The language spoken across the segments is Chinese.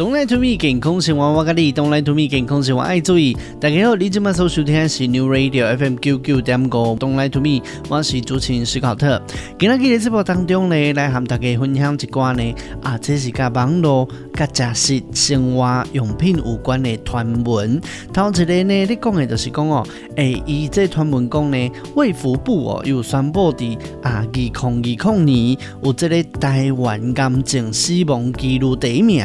Don't lie to me，健康生活我教你。Don't lie to me，健康生活爱注意。大家好，你今麦所收听的是 New Radio FM 九九点五。Don't lie to me，我是主持人史考特。今日嘅节目当中呢，来和大家分享一寡呢啊，这是甲网络、甲食食生活用品有关的传闻。头一个呢，你讲的就是讲哦，诶、欸，伊这传闻讲呢，卫福部哦又宣布的啊，二零二零年有这个台湾癌症死亡记录第一名。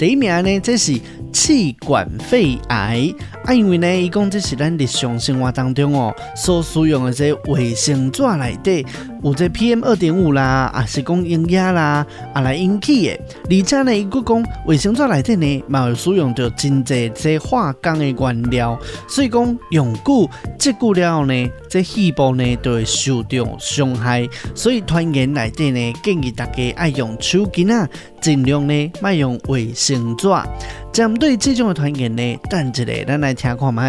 第一名呢，这是气管肺癌。啊，因为呢，伊讲这是咱日常生活当中哦所使用的这卫生纸内底有这 PM 二点五啦，啊是讲溶液啦啊来引起的。而且呢，伊佫讲卫生纸内底呢，嘛有使用着真侪这化工的原料，所以讲用久积久了后呢，这细胞呢就会受到伤害。所以传言内底呢，建议大家爱用手巾啊，尽量呢卖用卫生纸。针对这种的传言呢，等一下咱来听看觅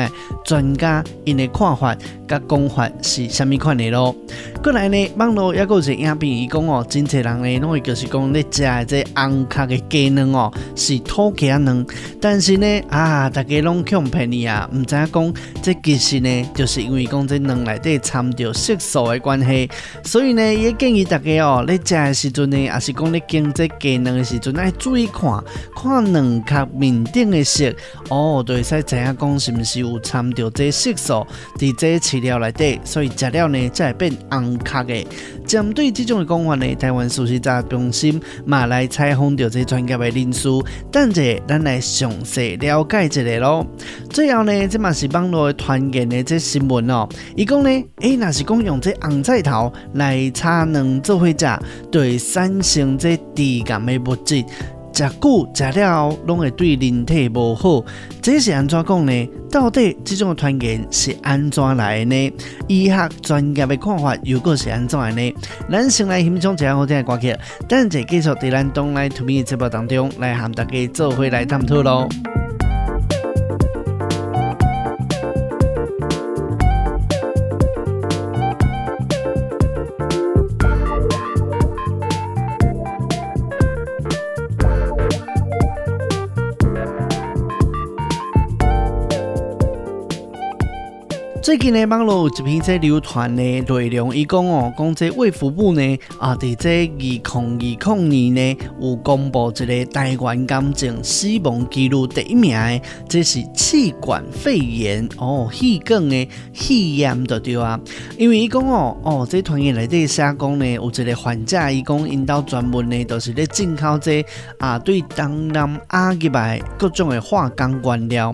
专家因的看法甲讲法是虾米款的咯。过来呢，网络也有一个影片，伊讲哦，真侪人呢，拢会就是讲咧食的这红壳的鸡卵哦，是土鸡卵，但是呢，啊，大家拢强骗你啊，唔知影讲这其实呢，就是因为讲这卵内底掺着色素的关系，所以呢，也建议大家哦，咧食的时阵呢，也是讲咧经这鸡卵的时阵，爱注意看，看卵壳面顶的色，哦，就会使知影讲是毋是有掺着这色素伫这饲料内底，所以食了呢，才会变红。卡嘅，针对这种的讲法呢，台湾事实查中心嘛来采访到这专业的人士，等者咱来详细了解一下咯。最后呢，这嘛是网络传言的这新闻哦，伊讲呢，诶、若是讲用这红菜头来炒卵做伙食，对产生这致癌的物质。食久食了，拢会对人体无好。这是安怎讲呢？到底这种传言是安怎来的呢？医学专家的看法又果是安怎的呢？咱先来欣赏一下好听的歌曲，等再继续在咱 Don't Lie to Me 节目当中来和大家做伙来探讨咯。最近呢，网络有一篇在流传的内容，伊讲哦，讲这卫福部呢，啊，伫这二零二零年呢，有公布一个台湾癌症死亡记录第一名的，这是气管肺炎哦，气管的肺炎的对啊。因为伊讲哦，哦，这传言内底写讲呢，有一个患者，伊讲因兜专门呢，都是咧进口这啊，对东南亚入来各种的化工原料。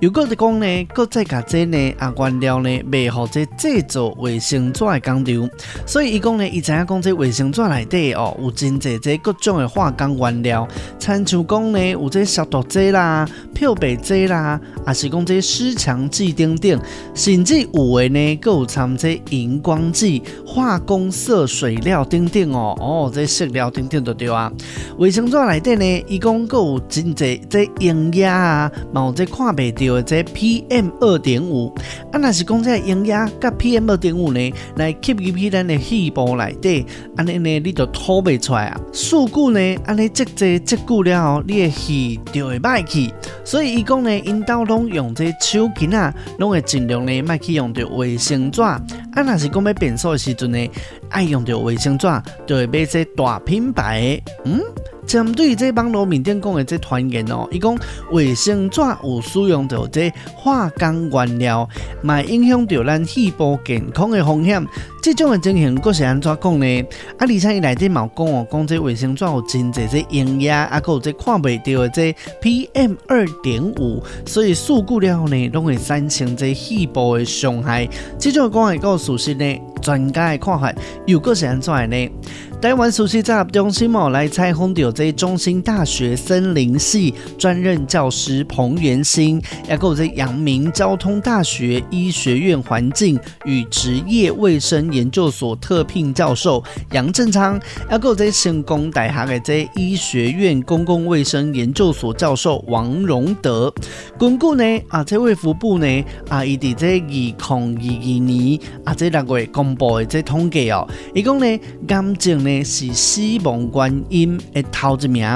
又果是讲呢，搁再加这呢啊原料。呢，卖互这制造卫生纸的工厂，所以伊讲呢，伊知影讲这卫生纸内底哦，有真侪这各种的化工原料，参像讲呢，有这消毒剂啦、漂白剂啦，也是讲这湿墙剂等等，甚至有诶呢，搁有掺这荧光剂、化工色水料等等哦，哦，这色料等等都对啊。卫生纸内底呢，伊讲搁有真侪这溶液啊，嘛有这看袂到的这 PM 二点五，啊，那是。讲这个溶液甲 PM 二点五呢，来吸入去咱的细胞内底，安尼呢，你就吐不出来啊。数据呢，安尼积积积久了后，你的气就会歹去。所以伊讲呢，因兜拢用这手巾啊，拢会尽量呢，莫去用着卫生纸。啊，若是讲要变数的时阵呢，爱用着卫生纸，就会买这大品牌的。嗯。针对这网络面顶讲的这传言哦，伊讲卫生纸有使用到这化工原料，嘛影响到咱细胞健康的风险。这种的情形，佫是安怎讲呢？啊，而且伊内底嘛讲哦，讲这卫生纸有真侪这溶液，啊，佫有这看袂到的这 PM 二点五，所以数据了后呢，拢会产生这细胞的伤害。这种讲的个事实呢，专家的看法又佫是安怎的呢？台湾事实在中心哦，来采访到这中心大学森林系专任教师彭元兴，也有这阳明交通大学医学院环境与职业卫生研究所特聘教授杨正昌，还有在成功大学的这医学院公共卫生研究所教授王荣德。根据呢啊，这卫福部呢啊，伊伫这二零二二年啊，这六月公布的这统计哦，伊讲呢，癌症呢是死亡原因的头一名。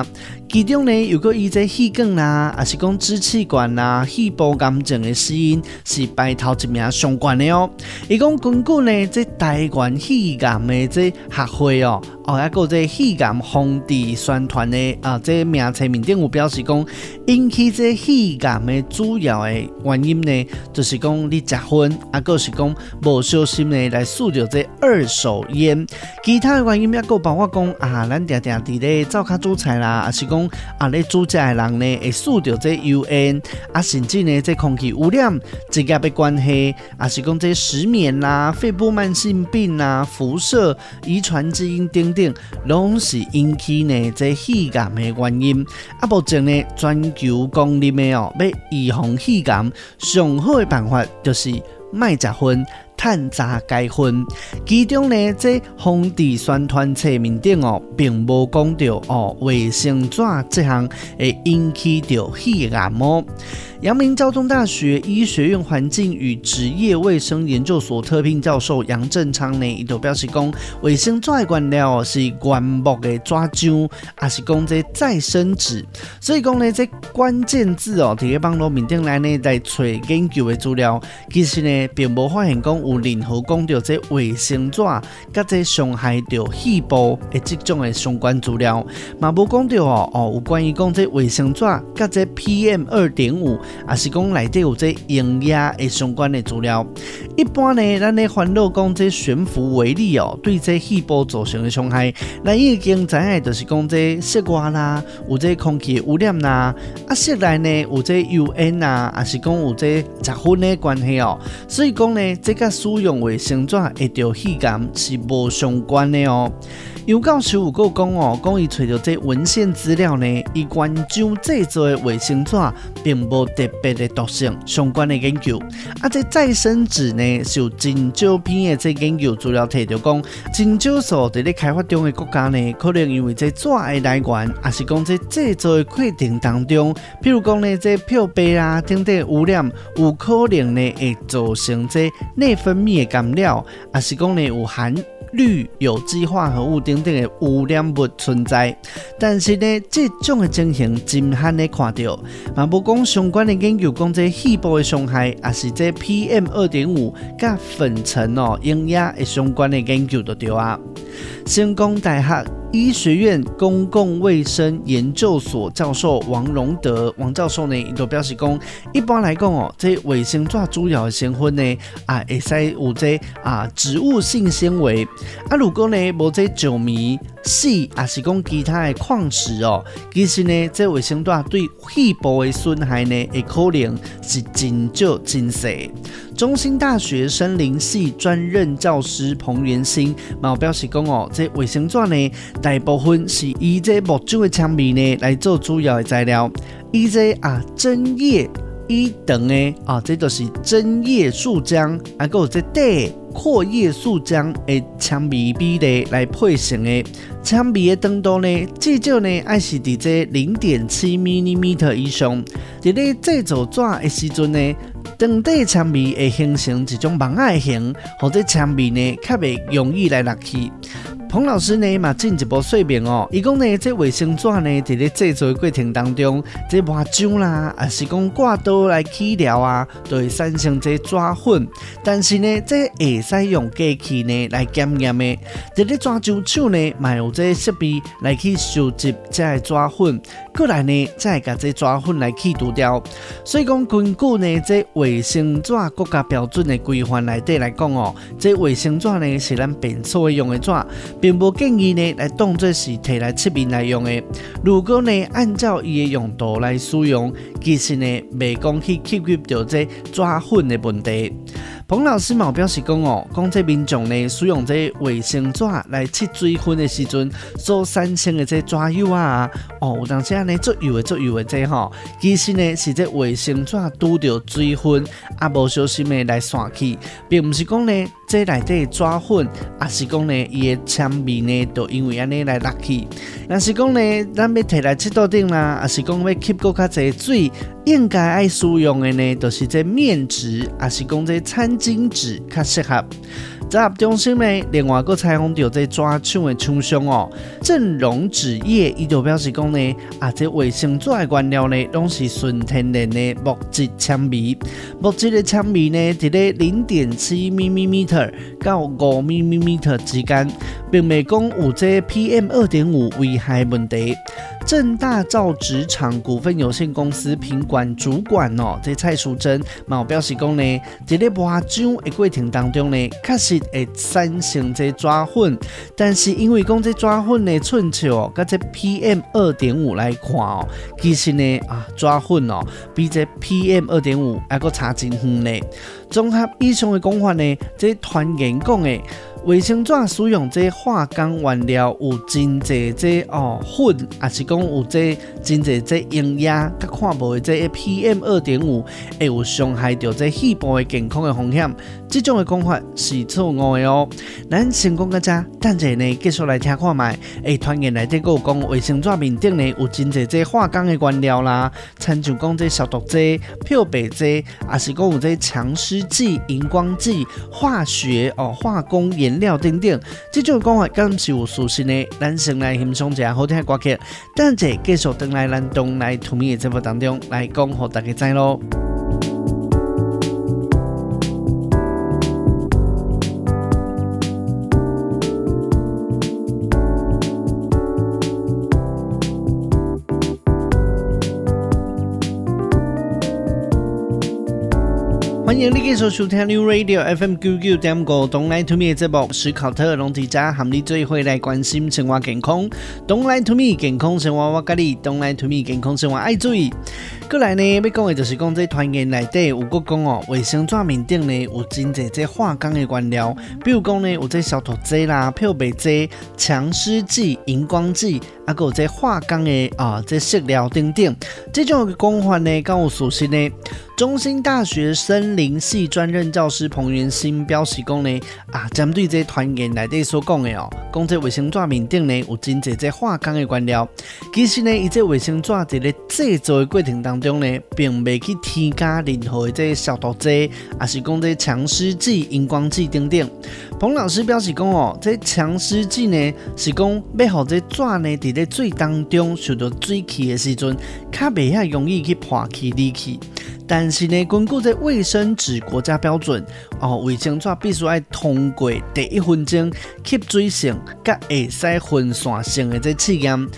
其中呢，有个以这气管啦，还是讲支气管啦、肺部癌症的死因是排头一名相关的哦。伊讲根据呢，这台湾气癌的这学会哦，哦，还有这肺癌防治宣传的啊，这名册面顶有表示讲，引起这气感的主要的原因呢，就是讲你食薰，啊，个是讲无小心呢来吸着这二手烟。其他的原因也个包括讲啊，咱定定伫咧灶卡煮菜啦，啊是讲。啊，咧煮食的人呢，会受到这油烟，啊，甚至呢，这空气污染、职业的关系，啊，是讲这失眠啦、肺部慢性病啦、辐射、遗传基因等等，拢是引起呢这肺癌的原因。啊，目前呢，全球公认的哦，要预防肺癌上好的办法就是卖食薰。趁早解薰，其中呢，这防治宣传册面顶哦，并无讲到哦，卫生纸这项会引起到肺癌哦。阳明交通大学医学院环境与职业卫生研究所特聘教授杨正昌呢，伊就表示讲，卫生纸的原料是原木的纸浆，也是讲这再生纸。所以讲呢，这关键字哦，伫个网络面顶来呢，来找研究的资料，其实呢，并无发现讲有任何讲到这卫生纸甲这伤害到细胞的这种的相关资料，嘛无讲到哦哦，有关于讲这卫生纸甲这 PM 二点五。也是讲内底有这营养诶相关的资料。一般呢，咱咧烦恼讲这悬浮微粒哦，对这细胞造成的伤害，咱已经知影就是讲这室外啦，有这空气污染啦，啊室内呢有这油烟啊，也是讲有这食薰的关系哦。所以讲呢，这个使用卫生纸会着肺感是无相关的哦。杨教授有讲哦，讲伊找到这文献资料呢，伊关注制作的卫生纸并无特别的毒性相关的研究。啊，这再生纸呢，是有真少篇的这研究资料提到讲，真少数在咧开发中的国家呢，可能因为这纸的来源，啊是讲这制作的过程当中，比如讲呢，这漂白啊等等污染，有可能呢会造成这内分泌的干扰，啊是讲呢有含。氯有机化合物等等的污染物存在，但是呢，这种的情形真罕的看到。嘛，无讲相关的研究讲这细胞的伤害，也是这 PM 二点五甲粉尘哦，营养的相关的研究都对啊。成功大学医学院公共卫生研究所教授王荣德王教授呢，伊就表示讲，一般来讲哦，这卫生纸主要的成分呢，啊，会使有这啊植物性纤维，啊，如果呢无这石棉、矽，啊是讲其他的矿石哦，其实呢，这卫生纸对肺部的损害呢，会可能是真少真细。中兴大学森林系专任教师彭元新，嘛表示讲哦，这卫生纸呢，大部分是以这木质的纤维呢来做主要的材料，以这啊针叶一等的啊，这就是针叶树浆，啊还有这带阔叶树浆的纤维比例来配成的，纤维的长度呢，至少呢爱是伫这零点七毫米米以上，伫咧制作纸的时阵呢。当地纤维会形成一种网仔形，或者纤维呢较袂容易来落去。彭老师呢嘛进一步说明哦，伊讲呢这卫生纸呢在咧制作过程当中，这抹浆啦，还是讲挂刀来去料啊，都会产生这纸粉。但是呢，这会使用机器呢来检验的。在咧纸浆厂呢，嘛有这设备来去收集这纸粉，过来呢再把这纸粉来去除掉。所以讲根据呢这卫生纸国家标准的规范来底来讲哦，这卫生纸呢是咱便所用的纸。并不建议呢来当作是摕来出面来用的。如果呢按照伊的用途来使用，其实呢未讲去解决掉这纸粉的问题。彭老师嘛表示讲哦，讲这民众呢使用这卫生纸来切水分的时阵所产生的这纸油啊，哦，有当时安尼做油的做油的这吼，其实呢是这卫生纸拄着水分啊，无小心的来散去，并不是讲呢这内底纸粉，也是讲呢伊的香味呢都因为安尼来落去。若是讲呢，咱要摕来切桌顶啦，也是讲要吸够较侪水，应该爱使用的呢，就是这面纸，也是讲这餐巾纸较适合。在中心呢，另外个采访到这纸厂的厂商哦，正荣纸业伊就表示讲呢，啊，这卫生纸的原料呢，拢是纯天然的木质纤维，木质的纤维呢，伫咧零点七 millimeter 到五 millimeter 之间，并未讲有这 PM 二点五危害问题。正大造纸厂股份有限公司品管主管哦，这蔡淑珍嘛表示讲呢，伫咧抹浆的过程当中呢，确实会产生这抓粉，但是因为讲这抓粉的寸数哦，甲这 PM 二点五来看哦，其实呢啊抓粉哦，比这 PM 二点五还佫差真远呢。综合以上的讲法呢，这团员讲诶。卫生纸使用这化工原料有真侪这哦粉，也是讲有这真侪这营养，甲看无的这 PM 二点五会有伤害到这细胞的健康的风险。这种的讲法是错误的哦。咱先讲个这，等下呢继续来听看卖。诶，团员来这个讲卫生纸面顶呢有真侪这化工的原料啦，参像讲这消毒剂、漂白剂，也是讲有这强湿剂、荧光剂、化学哦化工颜。料等等，这种讲法敢是有属实呢？咱先来欣赏一下好听的歌曲，等下继续等来咱东来 to me 的节目当中来讲，互大家知咯。年你继续收听 New Radio FM QQ 点九，Don't Lie to Me 这部是考特龙迪扎含你最会来关心生活健康，Don't Lie to Me 健康生活我咖喱，Don't Lie to Me 健康生活爱注意。过来呢，要讲的就是讲这团员内底有个讲哦，卫生纸面顶呢有真侪这化工的原料，比如讲呢有这消毒剂啦、漂白剂、强湿剂、荧光剂，啊，还有这化工的啊这色料等等。这种讲法呢，跟有属实呢。中兴大学森林系专任教师彭元新表示讲呢，啊，针对这团员内底所讲的哦，讲这卫生纸面顶呢有真侪这化工的原料，其实呢，伊这卫生纸在咧制作的过程当中中呢，并未去添加任何的消毒剂，也是讲这强湿剂、荧光剂等等。彭老师表示讲哦，这强湿剂呢是讲要让这纸呢伫咧水当中受到水汽的时阵，较袂遐容易去破去离去。但是呢，根据这卫生纸国家标准，哦，卫生纸必须要通过第一分钟吸水性、甲会使分散性的这试验。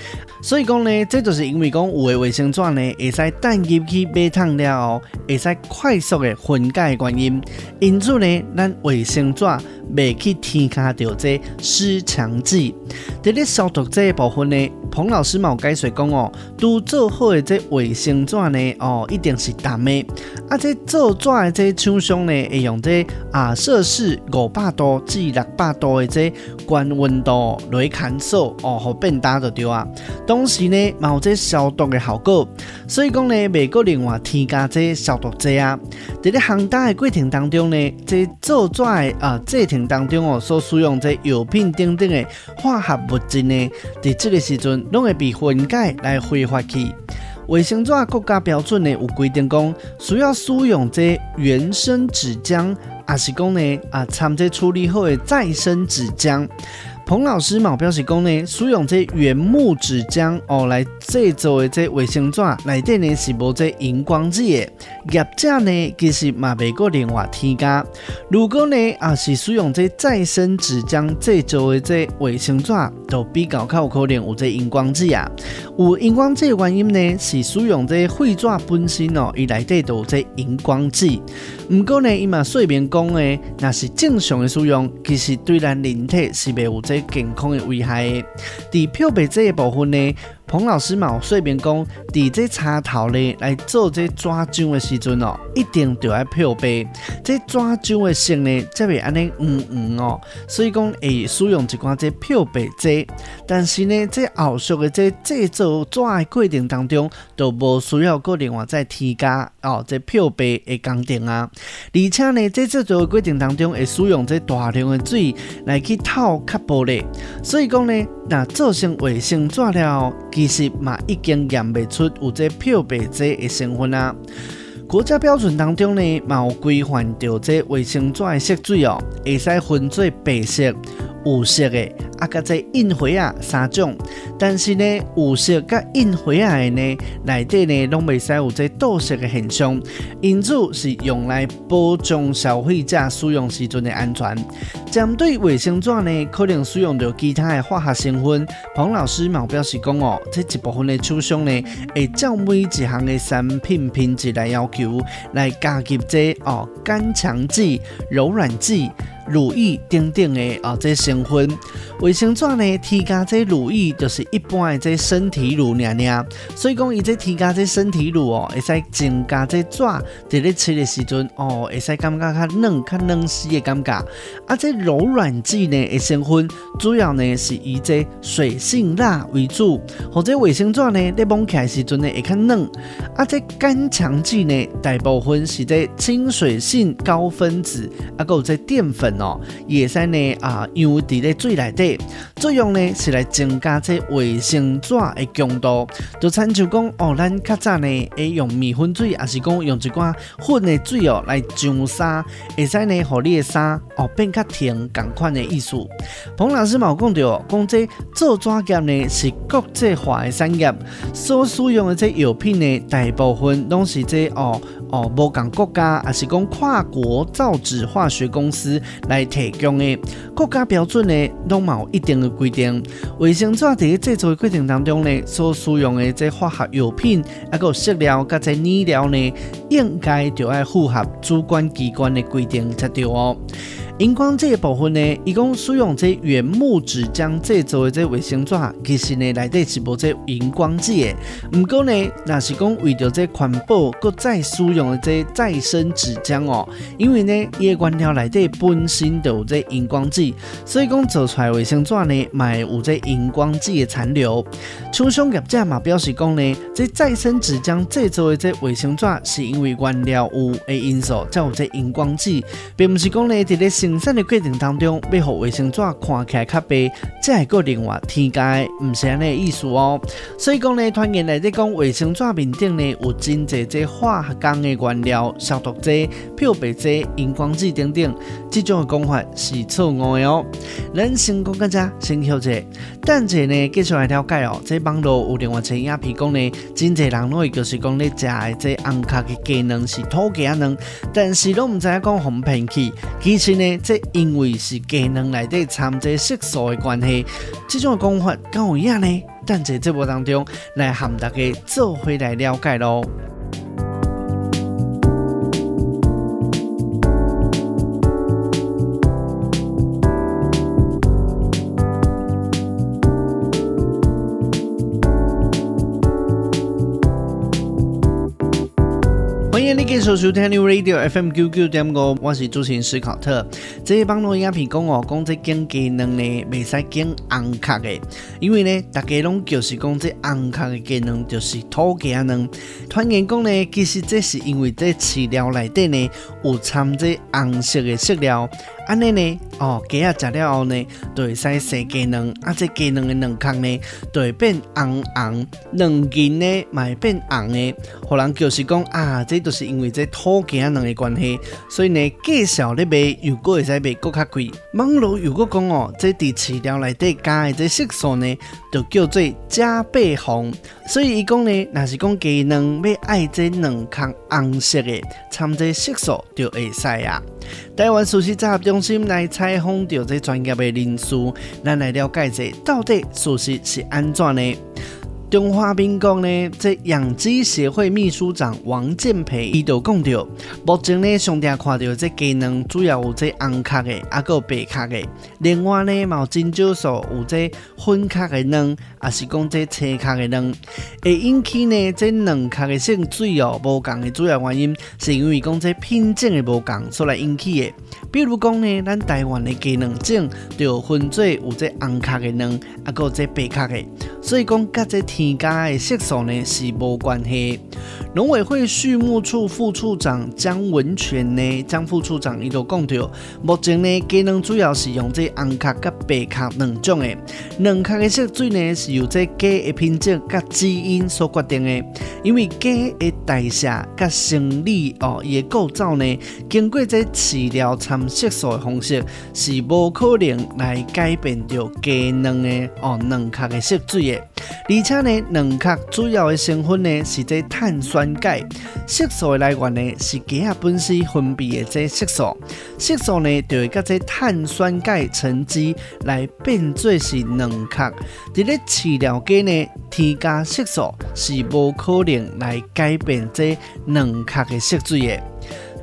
所以讲呢，这就是因为讲有的卫生纸呢会使等入去马桶了后，会使快速的分解的原因。因此呢，咱卫生纸未去添加到这湿强剂。在咧消毒这一部分呢，彭老师嘛有解说讲哦，都做好的这卫生纸呢，哦，一定是淡的。啊，这做纸的这厂商呢，会用这啊摄氏五百度至六百度的这高温度来干燥哦，好变大就对啊。同时呢，嘛有这消毒的效果，所以讲呢，未阁另外添加这消毒剂啊。在咧烘打的过程当中呢，这做纸的啊过程当中哦，所使用这药品等等的化学物质呢，在这个时阵拢会被分解来挥发去。卫生纸国家标准呢有规定讲，需要使用这原生纸浆，还是讲呢啊掺这处理后的再生纸浆。彭老师嘛表示讲呢，使用这原木纸浆哦来制作的这卫生纸，内底呢是无这荧光剂的。业者呢其实嘛未阁另外添加。如果呢啊是使用这再生纸浆制作的这卫生纸，就比较较有可能有这荧光剂啊。有荧光剂的原因呢是使用这废纸本身哦，伊内底都有这荧光剂。不过呢，伊嘛说明讲呢，那是正常的使用，其实对咱人体是袂有这健康的危害的。在漂白剂的部分呢。彭老师嘛，有说明讲，伫这茶头咧来做这抓浆的时阵哦，一定就要漂白。这抓浆的性呢，才会安尼黄黄哦。所以讲会使用一寡这漂白剂。但是呢，这后续的这制作抓的过程当中，都无需要个另外再添加哦，这漂白的工程啊。而且呢，在制作的过程当中会使用这大量的水来去透卡玻璃。所以讲呢，那做成卫生纸了，其实嘛已经验未出有这漂白剂的成分啊。国家标准当中呢，嘛有规范着这卫生纸的色水哦，会使分做白色、有色的。啊，甲这印花啊三种，但是呢，有色甲印花的呢，内底呢拢未使有这盗色的现象，因此是用来保障消费者使用时阵的安全。针对卫生纸呢，可能使用到其他的化学成分。彭老师嘛表示讲哦，这一部分的厂商呢，会照每一项的产品品质来要求，来加入这哦干强剂、柔软剂。乳液等等的啊，这成分卫生纸呢，添加这乳液就是一般的这身体乳尔尔，所以讲伊这添加这身体乳哦，会使增加这纸在咧吃的时阵哦，会使感觉较嫩、较嫩丝的感觉。啊，这柔软剂呢的成分主要呢是以这水性蜡为主，或者卫生纸呢在摸起来时阵呢会较嫩。啊，这干强剂呢大部分是这亲水性高分子，啊，还有这淀粉。哦，也是呢啊，用伫咧水内底作用呢，是来增加这卫生纸的强度。就亲像讲哦，咱较早呢会用面粉水，还是讲用一寡粉的水哦来上衫，会使呢，互你的衫哦变较甜，同款的意思。彭老师嘛有讲到，讲这做纸业呢是国际化的产业，所使用的这药品呢，大部分拢是这哦。哦，无共国家，还是讲跨国造纸化学公司来提供的国家标准呢，拢有一定的规定。卫生纸在制作的过程当中呢，所使用的这化学药品，还有色料，甲这染料呢，应该就要符合主管机关的规定才对哦。荧光剂的部分呢，伊讲使用这原木纸浆制作的这卫生纸，其实呢内底是无这荧光剂的。不过呢，若是讲为着这环保，搁再使用的这再生纸浆哦，因为呢伊个原料内底本身就有这荧光剂，所以讲做出来卫生纸呢，嘛有这荧光剂的残留。厂商业者嘛表示讲呢，这再生纸浆制作的这卫生纸，是因为原料有的因素才有这荧光剂，并不是讲呢伫咧。生产的过程当中，要让卫生纸看起来较白，这还个另外添加的，唔是安尼意思哦。所以讲呢，团员来在讲卫生纸面顶呢有真侪这化学工的原料、消毒剂、漂白剂、荧光剂等等，这种的讲法是错误的哦。咱先讲个只，先休息。等者呢，继续来了解哦。这网络有另外一个影片讲呢，真侪人会就是讲咧食的这红壳的鸡卵是土鸡卵，但是都唔知影讲红骗去，其实呢。这因为是鸡卵内底掺这色素的关系，这种讲法敢有影呢？但在节目当中来和大家做回来了解咯欢迎。你继续收听 New Radio FM 九九点五，我是主持人斯考特。这一帮录音片讲哦，讲这经济能呢，未使拣红壳的，因为呢，大家拢就是讲这红壳的技能就是土鸡卵。团员讲呢，其实这是因为这饲料内底呢有掺这红色的色料。安尼呢，哦，鸡啊食了后呢，就会使生鸡卵，啊，这鸡卵的卵壳呢，就会变红红，卵蝇呢，嘛会变红的。互人就是讲啊，这都是因为这土鸡卵的关系，所以呢，介绍咧卖，如果会使卖更较贵。网络如果讲哦，这伫饲料内底加的这色素呢，就叫做加倍红。所以伊讲呢，若是讲鸡卵要爱这卵壳红色的，掺这色素就会使啊。台湾事实查核中心来采访到这专业的人士，咱来了解一下到底事实是安怎呢？中华民国呢，这养鸡协会秘书长王建培伊就讲到，目前呢，上帝看到这鸡卵主要有这红壳的，啊，个白壳的。另外呢，有真少数有这粉壳的卵，也是讲这青壳的卵。会引起呢，这卵壳的性水哦无共的主要原因，是因为讲这品种的无共所来引起的。比如讲呢，咱台湾的鸡卵种就分做有这红壳的卵，啊，个这白壳的。所以讲，甲这添加的色素呢是无关系。农委会畜牧处副处长江文全呢，江副处长伊就讲到，目前呢鸡卵主要是用这红壳甲白壳两种的，两壳的色水呢是由这鸡的品种甲基因所决定的。因为鸡的代谢甲生理哦，伊的构造呢，经过这饲料掺色素的方式是无可能来改变着鸡卵的哦两壳的色水。而且呢，卵壳主要的成分呢是这碳酸钙，色素的来源呢是鸡仔本身分泌的这色素，色素呢就会甲这碳酸钙沉积来变做是卵壳。这个饲料鸡呢添加色素是无可能来改变这两壳的色水的。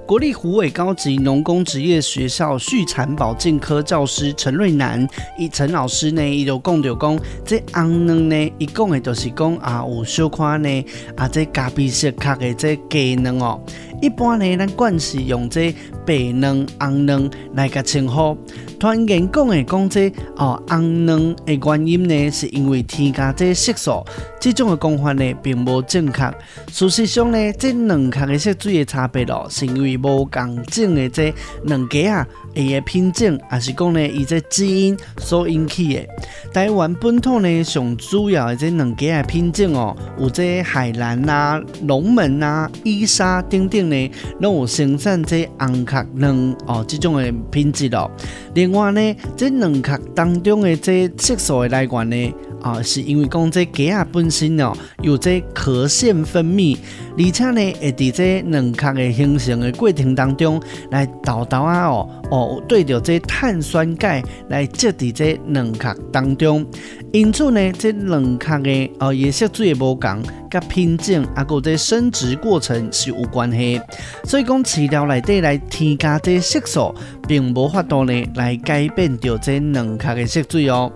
国立虎尾高级农工职业学校畜产保健科教师陈瑞南，伊陈老师呢，伊就讲到讲，这红卵呢，伊讲的就是讲啊，有小可呢，啊，这咖啡色壳的这鸡卵哦。一般呢，咱惯是用这白卵、红卵来个称呼。团员讲的讲这哦，红卵的原因呢，是因为添加这色素，这种的讲法呢，并无正确。事实上呢，这两壳的色水的差别咯，是因为无共种的这卵鸡啊，伊的品种，还是讲呢，伊这基因所引起的。台湾本土呢，上主要的这卵鸡的品种哦，有这海南啊、龙门啊、伊莎等等。呢，拢有生产这红壳卵哦，这种的品质咯。另外呢，这两壳当中的这色素的来源呢，啊、是因为讲这鸡仔本身哦，有这壳腺分泌，而且呢，会伫这卵壳的形成的过程当中来豆豆啊哦哦，对着这碳酸钙来接伫这卵壳当中。因此呢，这两壳的哦颜色最无共，甲品种啊，个这生殖过程是有关系。所以讲饲料内底来添加这色素，并无法度呢来改变着这两壳的色水哦。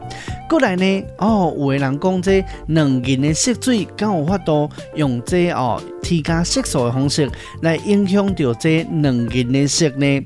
过来呢，哦，有的人讲这卵磷的色水，敢有法度用这哦添加色素的方式来影响着这卵磷的色呢？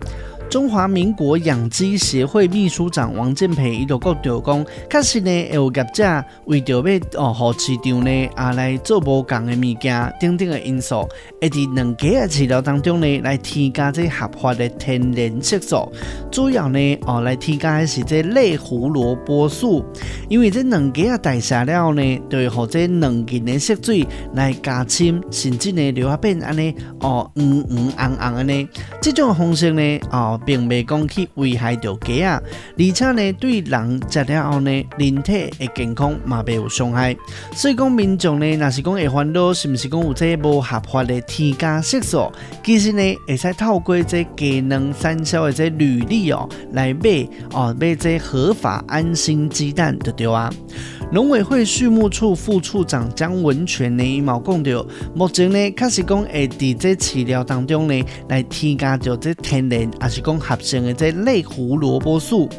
中华民国养鸡协会秘书长王建培伊就讲到讲，确实呢，有业者为着要哦，和市场呢啊来做无共的物件，等等的因素，会伫卵鸡的饲料当中呢来添加这合法的天然色素，主要呢哦来添加的是这类胡萝卜素，因为这卵鸡啊代谢了呢，就会和这卵磷的色水来加深，甚至呢就会变安尼哦黄黄红红安尼，这种方式呢哦。并未讲去危害到鸡啊，而且呢，对人食了后呢，人体的健康嘛未有伤害。所以讲民众呢，若是讲会烦恼，是毋是讲有这无合法的添加色素？其实呢，会使透过这鸡卵产销的这履历哦，来买哦买这合法安心鸡蛋就对啊。农委会畜牧处副处长江文全呢，伊嘛讲到，目前呢，确实讲会伫这饲料当中呢，来添加着这天然，也是讲合成的这类胡萝卜素，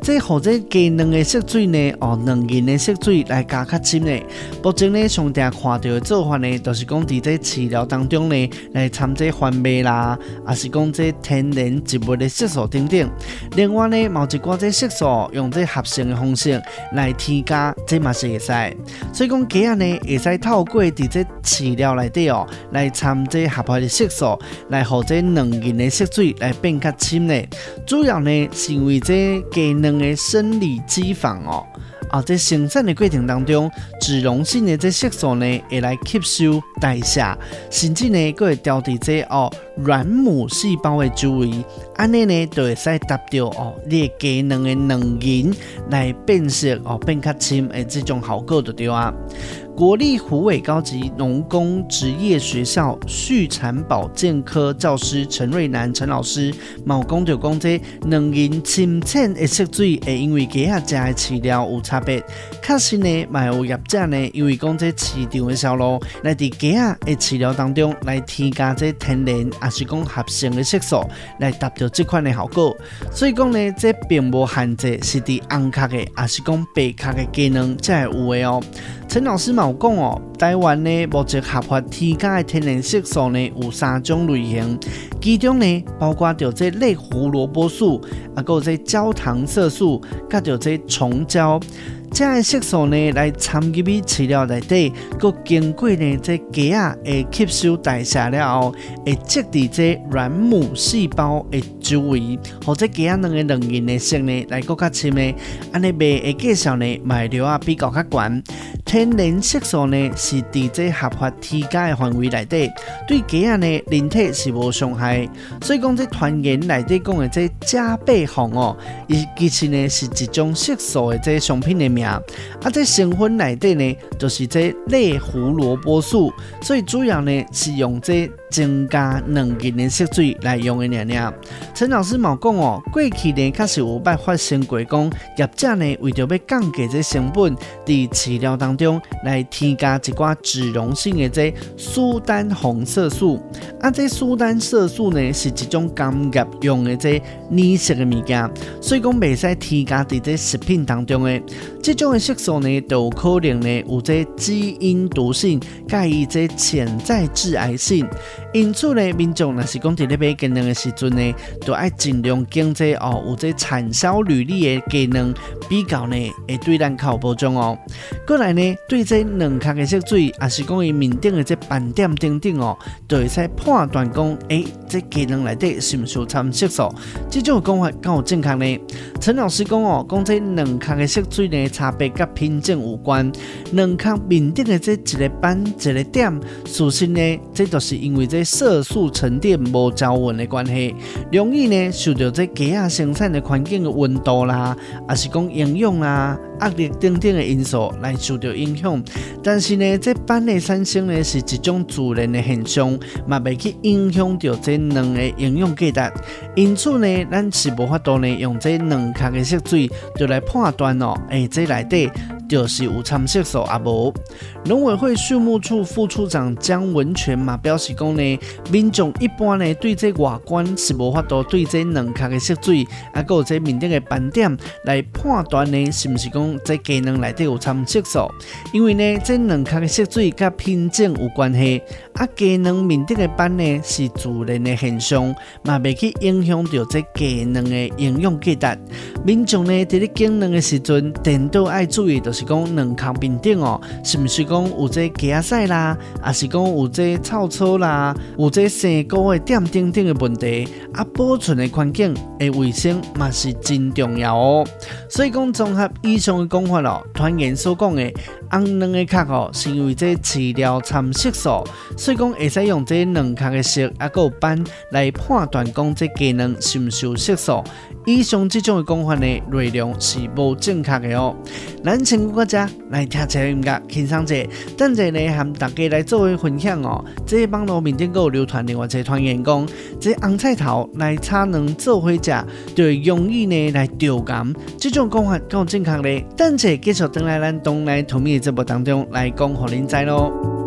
这或者鸡卵的色水呢，哦，卵磷的色水来加较深呢。目前呢，上常看到的做法呢，就是讲伫这饲料当中呢，来掺这番麦啦，也是讲这天然植物的色素等等。另外呢，某一寡这色素用这合成的方式来添加。嘛是会使，所以讲鸡仔呢会使透过伫这饲料内底哦，来掺这合法的色素，来让这卵磷的色水来变较深呢。主要呢是为这鸡卵的生理脂肪哦。啊，在生产的过程当中，脂溶性的这色素呢会来吸收代谢，甚至呢，佫会调节这哦软母细胞的周围，安尼呢就会使达到哦，你机能的能源来变色哦，变较深的，这种效果就对啊。国立虎尾高级农工职业学校畜产保健科教师陈瑞南陈老师，毛讲着讲这两人深浅的色水会因为鸡仔食的饲料有差别，确实呢，嘛有业者呢，因为讲这市场的销路来伫鸡仔的饲料当中来添加这天然也是讲合成的色素来达到这款的效果，所以讲呢，这并无限制是伫红壳的，也是讲白壳的机能才会有的哦。陈老师嘛讲哦，台湾呢目前合法添加的天然色素呢有三种类型，其中呢包括着这类胡萝卜素，啊，还有这焦糖色素，甲着这虫胶。这样的色素呢，来参入于饲料内底，佮经过呢这鸡仔会吸收代谢了后，会积伫这卵母细胞的周围，或者鸡仔卵的卵形的色呢来佮较深的，安尼卖的介绍呢卖料啊比较较悬。天然色素呢是伫这合法添加的范围内底，对鸡仔呢人体是无伤害。所以讲这团员内底讲的这加倍红哦，伊其实呢是一种色素的这商品的。啊，这成分内底呢，就是这类胡萝卜素，所以主要呢是用这增加能源的色水来用的。娘娘，陈老师冇讲哦，过去呢确实有办发生过，讲业者呢为着要降低这成本，伫饲料当中来添加一寡脂溶性的这苏丹红色素。啊，这苏丹色素呢是一种工业用的这染色的物件，所以讲未使添加伫这食品当中的。这种的色素呢，都有可能呢有这基因毒性，介意这潜在致癌性。因此呢，民众若是讲在咧买鸡卵的时阵呢，都爱尽量拣这哦有这产销履历的鸡卵，比较呢会对咱较有保障哦。过来呢，对这卵壳的色水，也是讲伊面顶的这斑点等等哦，都会使判断讲，诶，这鸡卵内底是毋是有掺色素？这种的讲法够正确呢？陈老师讲哦，讲这卵壳的色水呢。差别甲品种有关，两块面顶的这一个斑一个点，事实呢，这都是因为这色素沉淀无均匀的关系，容易呢受到这鸡仔生产的环境的温度啦，也是讲营养啦、压力等等的因素来受到影响。但是呢，这板的产生呢是一种自然的现象，嘛未去影响到这两个营养价值。因此呢，咱是无法度呢用这两壳的色水就来判断哦，诶、欸，这内底就是有掺色素啊无？农委会畜牧处副处长江文全嘛表示讲呢，民众一般呢对这外观是无法度对这两壳的色水啊，搁有这面顶的斑点来判断呢是毋是讲这鸡卵内底有掺色素？因为呢，这两壳的色水甲品种有关系，啊，鸡卵面顶的斑呢是自然的现象，嘛未去影响到这鸡卵的营养价值。民众呢伫咧拣卵的时阵，电都爱注意，就是是讲两壳面顶哦，是毋是讲有这鸡仔屎啦，还是讲有这臭草啦，有这生菇的点等等的问题，啊，保存的环境的卫生嘛是真重要哦。所以讲综合以上的讲法咯，团员所讲的红卵的壳哦，是因为这饲料掺色素，所以讲会使用这两壳的色啊，个斑来判断讲这鸡卵是毋是有色素。以上这种的讲法呢，内容是无正确的哦。咱先国家来听一下音乐，轻松者，等阵呢，和大家来作为分享哦。这些网络面顶有流传另外一个传言讲，这红菜头来炒能做伙食，就会容易呢来掉感。这种讲法更正确呢。等阵继续等来咱东来土米的节目当中来讲，互恁知喽。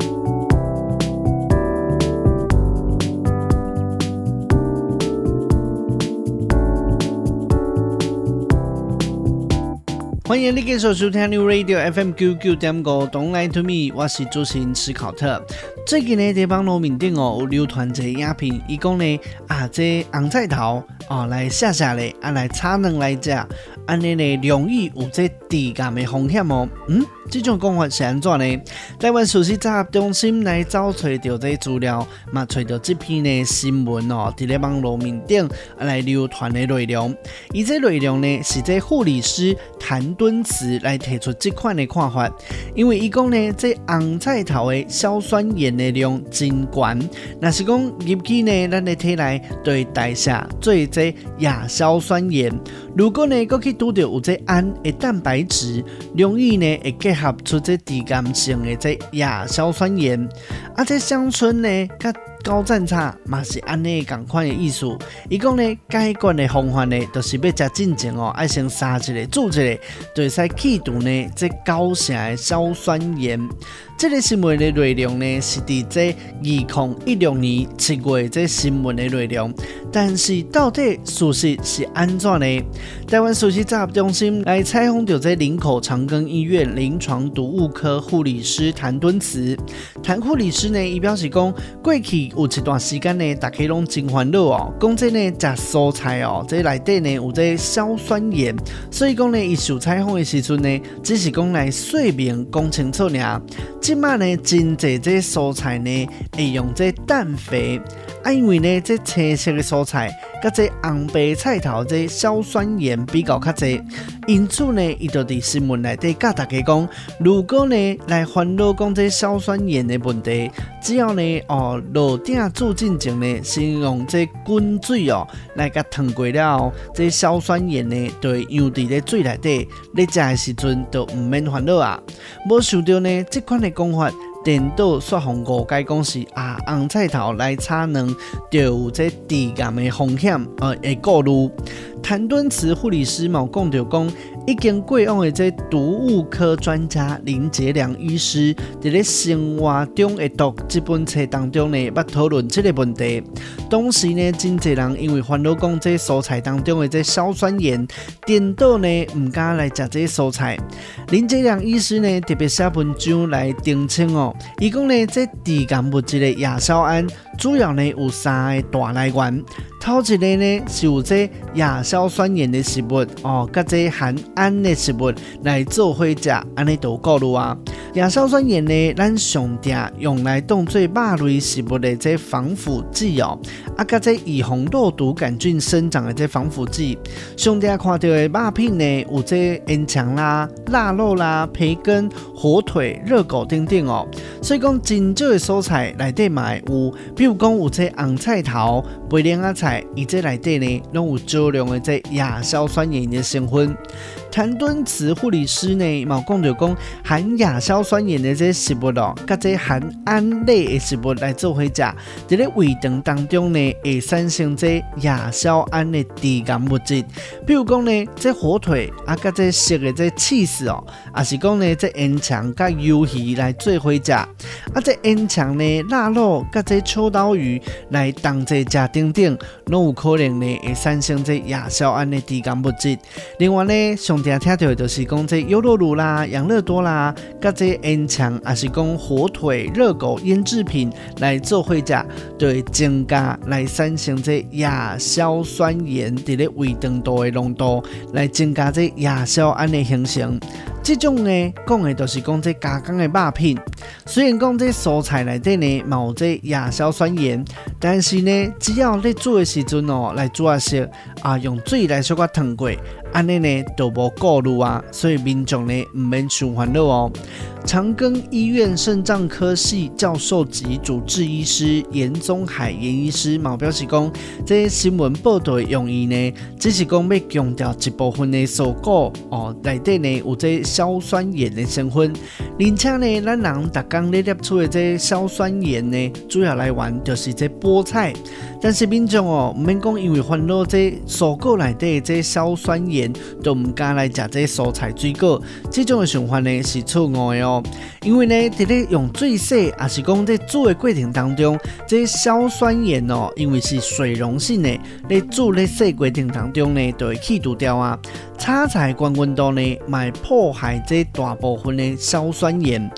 欢迎你继续收听 New Radio FM 九九点五，Don't Lie to Me，我是主持人斯考特。最近呢，在网络面顶哦有流传一个影片，伊讲呢啊，这红菜头哦来下下咧啊来炒卵来食，安尼呢容易有这致癌的风险哦。嗯，这种讲法是安怎呢？台湾事实查核中心来找找到这资料，嘛找到这篇呢新闻哦，在咧网络面顶啊来流传的内容。伊这内容呢是这护理师谈。敦慈来提出这款的看法，因为伊讲呢，这红菜头的硝酸盐的量真高，若是讲入去呢，咱的体内对代谢做这亚硝酸盐。如果呢，搁去拄着有这氨的蛋白质，容易呢会结合出这低甘性的这亚硝酸盐，啊，这乡村呢，较高赞差嘛是安尼共款的意思。伊讲呢，解决的方法呢，就是要食进前哦，爱先杀一个煮一个，就使去除呢这高盛的硝酸盐。这个新闻的内容呢，是伫这二零一六年七月这新闻的内容，但是到底事实是安怎呢？台湾首席杂中心来采访到这林口长庚医院临床毒物科护理师谭敦慈，谭护理师呢，伊表示讲，过去有一段时间呢，大家拢真烦恼哦，讲这呢食蔬菜哦，这内底呢有这硝酸盐，所以讲呢，伊受采访的时阵呢，只是讲来说明讲清楚尔。即马呢，真济这蔬菜呢，会用这氮肥，啊，因为呢，这青色的蔬菜，甲这红白菜头这硝酸盐比较较济，因此呢，伊就伫新闻内底甲大家讲，如果呢来烦恼讲这硝酸盐的问题，只要呢哦落鼎煮进前呢，先用这滚水哦来甲烫过了，这硝酸盐呢就会扬伫咧水内底，你食的时阵就毋免烦恼啊，无想到呢，这款的。讲法颠倒说谎误解，讲是啊红菜头来炒卵，就有这致癌的风险，呃，会顾虑。谭敦慈护理师嘛讲到讲，已经过往的这毒物科专家林杰良医师在咧《生活中的毒》这本书当中呢，捌讨论这个问题。当时呢，真侪人因为烦恼讲这蔬菜当中的这硝酸盐，颠倒呢唔敢来食这蔬菜。林杰良医师呢特别写文章来澄清哦，伊讲呢这致癌物质的亚硝胺，主要呢有三个大来源。头一个呢是有这亚硝酸盐的食物哦，甲这含氨的食物来做伙食，安尼都够了啊。亚硝酸盐呢，咱上定用来当做肉类食物的这防腐剂哦，啊，甲这预防肉毒杆菌生长的这防腐剂。上定看到的肉品呢，有这烟肠啦、腊肉啦、培根、火腿、热狗等等哦。所以讲真少的蔬菜内底嘛有，比如讲有这红菜头、白莲仔菜。伊这内底呢，拢有少量的这亚硝酸盐的成分。谭敦慈护理师呢，嘛讲着讲含亚硝酸盐的这食物哦，甲这含胺类的食物来做伙食，在咧胃肠当中呢，会产生这亚硝胺的致癌物质。比如讲呢，这火腿啊，甲这熟的这起司哦，啊是讲呢，这烟肠甲鱿鱼来做伙食，啊这烟肠呢，腊肉甲这秋刀鱼来当做食等等，拢有可能呢，会产生这亚硝胺的致癌物质。另外呢，上听听到就是讲这优酪乳啦、养乐多啦，甲这烟肠，也是讲火腿、热狗腌制品来做会食，对增加来产生这亚硝酸盐伫咧胃肠道的浓度，来增加这亚硝胺的形成。这种呢，讲的都是讲这加工的肉品，虽然讲这蔬菜内底呢冇这亚硝酸盐，但是呢，只要你煮的时阵哦，来煮啊些啊，用水来小可烫过。安尼呢都无过滤啊，所以民众呢唔免伤烦恼哦。长庚医院肾脏科系教授及主治医师严宗海严医师嘛表示讲，这新闻报道的用意呢，只是讲要强调一部分的蔬果哦，内底呢有这硝酸盐的成分，而且呢，咱人逐工咧摄取的这硝酸盐呢，主要来源就是这菠菜。但是民众哦，唔免讲因为烦恼这蔬果内底的这硝酸盐，都唔敢来食这蔬菜水果，这种的想法呢是错误的哦。因为呢，伫咧用水洗，也是讲在煮的过程当中，这硝酸盐哦，因为是水溶性的，咧煮咧洗过程当中呢，就会去除掉啊。炒菜关温度呢，会破坏这大部分的硝酸盐。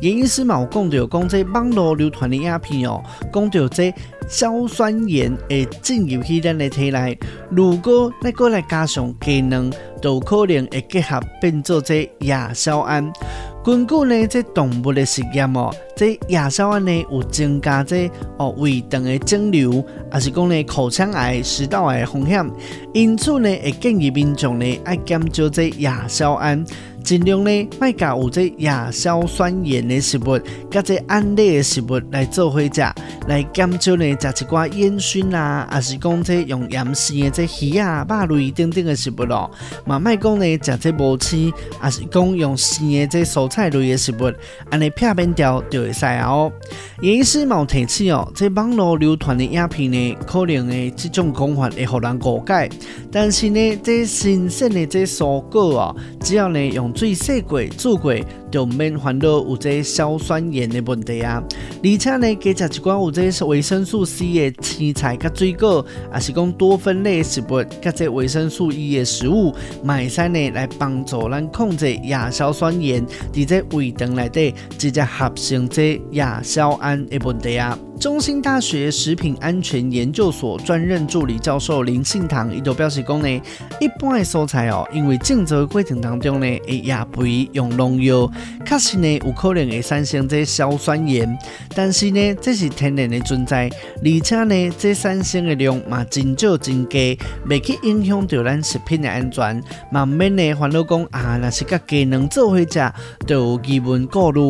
严医师嘛有讲到，讲这网络流传的影片哦，讲到这硝酸盐会进入去咱的体内，如果再过来加上鸡卵，都可能会结合变做这亚硝胺。根据呢，这动物的实验哦，这亚硝胺呢有增加这哦胃肠的肿瘤，还是讲呢口腔癌、食道癌的风险，因此呢会建议民众呢爱减少这亚硝胺。尽量呢，卖甲有这亚硝酸盐的食物，甲这胺类的食物来做伙食，来减少呢食一寡烟熏啊，还是讲这用盐性的这鱼啊、肉类等等的食物咯。嘛，卖讲呢食这无刺，还是讲用生的这蔬菜类的食物，安尼片面掉就会使哦。叶医师冇提起哦，这网络流传的影片呢，可能呢这种讲法会互人误解，但是呢，这新鲜的这蔬果哦，只要呢用。水洗过、煮过，就免烦恼有这硝酸盐的问题啊！而且呢，加食一寡有这维生素 C 的青菜、甲水果，也是讲多酚类食物，甲这维生素 E 的食物，买晒呢来帮助咱控制亚硝酸盐伫这胃肠内底直接合成这亚硝胺的问题啊！中兴大学食品安全研究所专任助理教授林信堂伊就表示讲呢，一般的蔬菜哦，因为种植过程当中呢，会压肥用农药，确实呢有可能会产生这硝酸盐，但是呢这是天然的存在，而且呢这产生的量嘛真少真低，未去影响到咱食品的安全，慢慢的烦恼讲啊，若是甲鸡卵做伙食，就有疑问顾虑。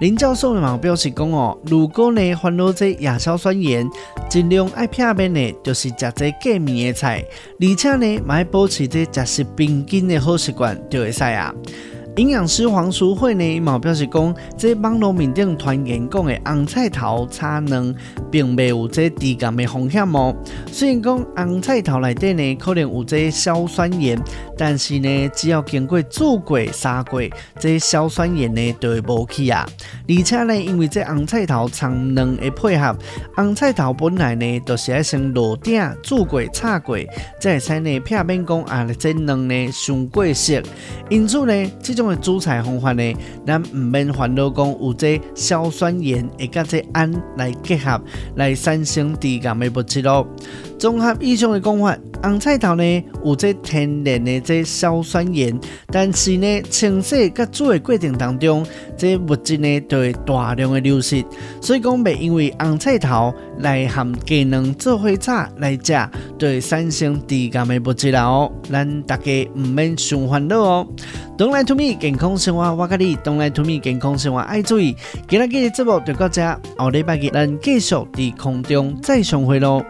林教授嘛表示讲哦，如果呢烦恼这亚硝酸盐，尽量爱片面的，就是食这过敏的菜，而且呢，嘛要保持这食食平均的好习惯，就会使啊。营养师黄淑慧呢，嘛表示讲，这网络面顶传言讲的红菜头炒卵，并没有这致癌的风险哦。虽然讲红菜头内底呢，可能有这硝酸盐，但是呢，只要经过煮过、杀过，这硝酸盐呢，就会无去啊。而且呢，因为这红菜头炒卵的配合，红菜头本来呢，都是要先落鼎煮过、炒过，再使呢片面讲啊，这卵呢上过色，因此呢，这种。煮菜方法呢，咱唔免烦恼讲有这硝酸盐会甲这氨来结合来产生致癌的物质咯。综合以上的讲法，红菜头呢有这天然的这硝酸盐，但是呢清洗甲煮的过程当中，这物质呢就会大量的流失，所以讲袂因为红菜头来含鸡卵做伙炒来食，就会产生致癌的物质啦哦。咱大家唔免想烦恼哦。Don't lie to me，健康生活我甲你，Don't lie to me，健康生活爱注意。今日嘅节目就到这，后礼拜日咱继续伫空中再相会咯。